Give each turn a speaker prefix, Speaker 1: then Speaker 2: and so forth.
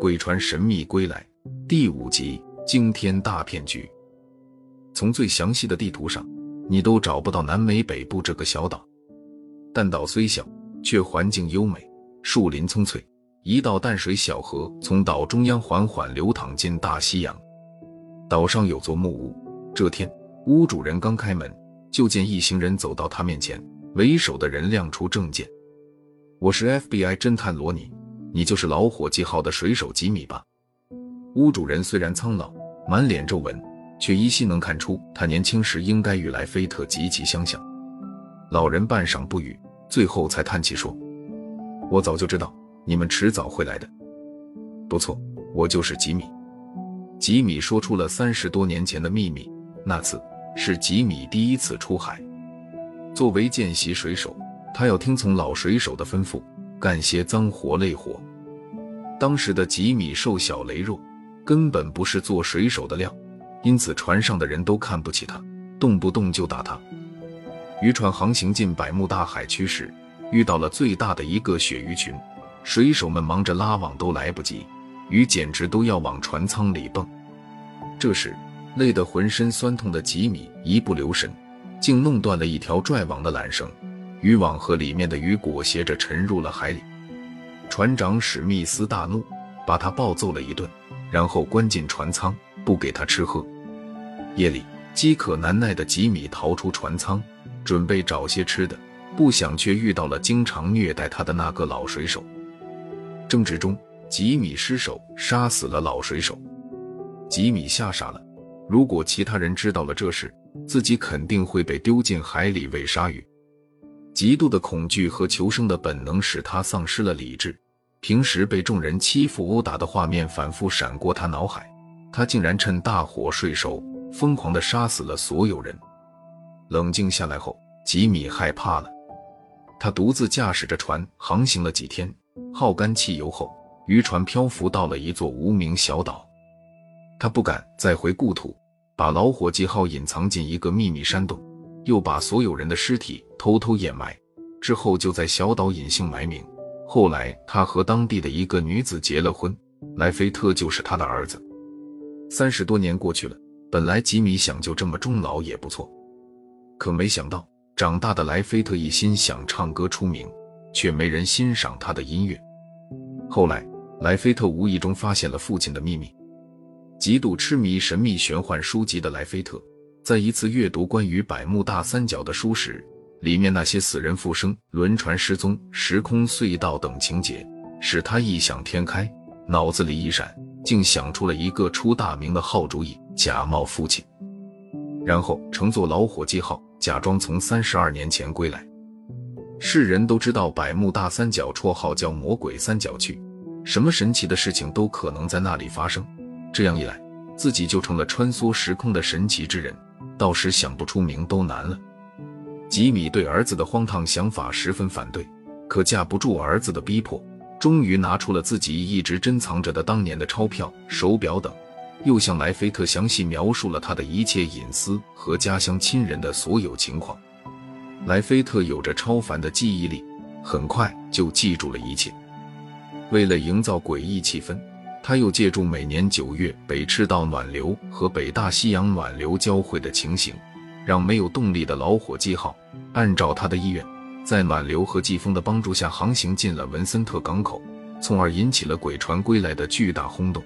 Speaker 1: 鬼船神秘归来第五集惊天大骗局。从最详细的地图上，你都找不到南美北部这个小岛。但岛虽小，却环境优美，树林葱翠，一道淡水小河从岛中央缓缓流淌进大西洋。岛上有座木屋，这天屋主人刚开门，就见一行人走到他面前，为首的人亮出证件：“我是 FBI 侦探罗尼，你就是老伙计号的水手吉米吧？”屋主人虽然苍老，满脸皱纹，却依稀能看出他年轻时应该与莱菲特极其相像。老人半晌不语，最后才叹气说：“我早就知道你们迟早会来的。不错，我就是吉米。”吉米说出了三十多年前的秘密。那次是吉米第一次出海。作为见习水手，他要听从老水手的吩咐，干些脏活累活。当时的吉米瘦小羸弱，根本不是做水手的料，因此船上的人都看不起他，动不动就打他。渔船航行进百慕大海区时，遇到了最大的一个鳕鱼群，水手们忙着拉网都来不及，鱼简直都要往船舱里蹦。这时，累得浑身酸痛的吉米一不留神，竟弄断了一条拽网的缆绳，渔网和里面的鱼裹挟着沉入了海里。船长史密斯大怒，把他暴揍了一顿，然后关进船舱，不给他吃喝。夜里，饥渴难耐的吉米逃出船舱。准备找些吃的，不想却遇到了经常虐待他的那个老水手。争执中，吉米失手杀死了老水手。吉米吓傻了，如果其他人知道了这事，自己肯定会被丢进海里喂鲨鱼。极度的恐惧和求生的本能使他丧失了理智。平时被众人欺负殴打的画面反复闪过他脑海，他竟然趁大火睡熟，疯狂地杀死了所有人。冷静下来后，吉米害怕了。他独自驾驶着船航行了几天，耗干汽油后，渔船漂浮到了一座无名小岛。他不敢再回故土，把老伙计号隐藏进一个秘密山洞，又把所有人的尸体偷偷掩埋。之后就在小岛隐姓埋名。后来他和当地的一个女子结了婚，莱菲特就是他的儿子。三十多年过去了，本来吉米想就这么终老也不错。可没想到，长大的莱菲特一心想唱歌出名，却没人欣赏他的音乐。后来，莱菲特无意中发现了父亲的秘密。极度痴迷神秘玄幻书籍的莱菲特，在一次阅读关于百慕大三角的书时，里面那些死人复生、轮船失踪、时空隧道等情节，使他异想天开，脑子里一闪，竟想出了一个出大名的好主意：假冒父亲。然后乘坐老伙计号，假装从三十二年前归来。世人都知道百慕大三角绰号叫“魔鬼三角区”，什么神奇的事情都可能在那里发生。这样一来，自己就成了穿梭时空的神奇之人，到时想不出名都难了。吉米对儿子的荒唐想法十分反对，可架不住儿子的逼迫，终于拿出了自己一直珍藏着的当年的钞票、手表等。又向莱菲特详细描述了他的一切隐私和家乡亲人的所有情况。莱菲特有着超凡的记忆力，很快就记住了一切。为了营造诡异气氛，他又借助每年九月北赤道暖流和北大西洋暖流交汇的情形，让没有动力的老伙计号按照他的意愿，在暖流和季风的帮助下航行进了文森特港口，从而引起了鬼船归来的巨大轰动。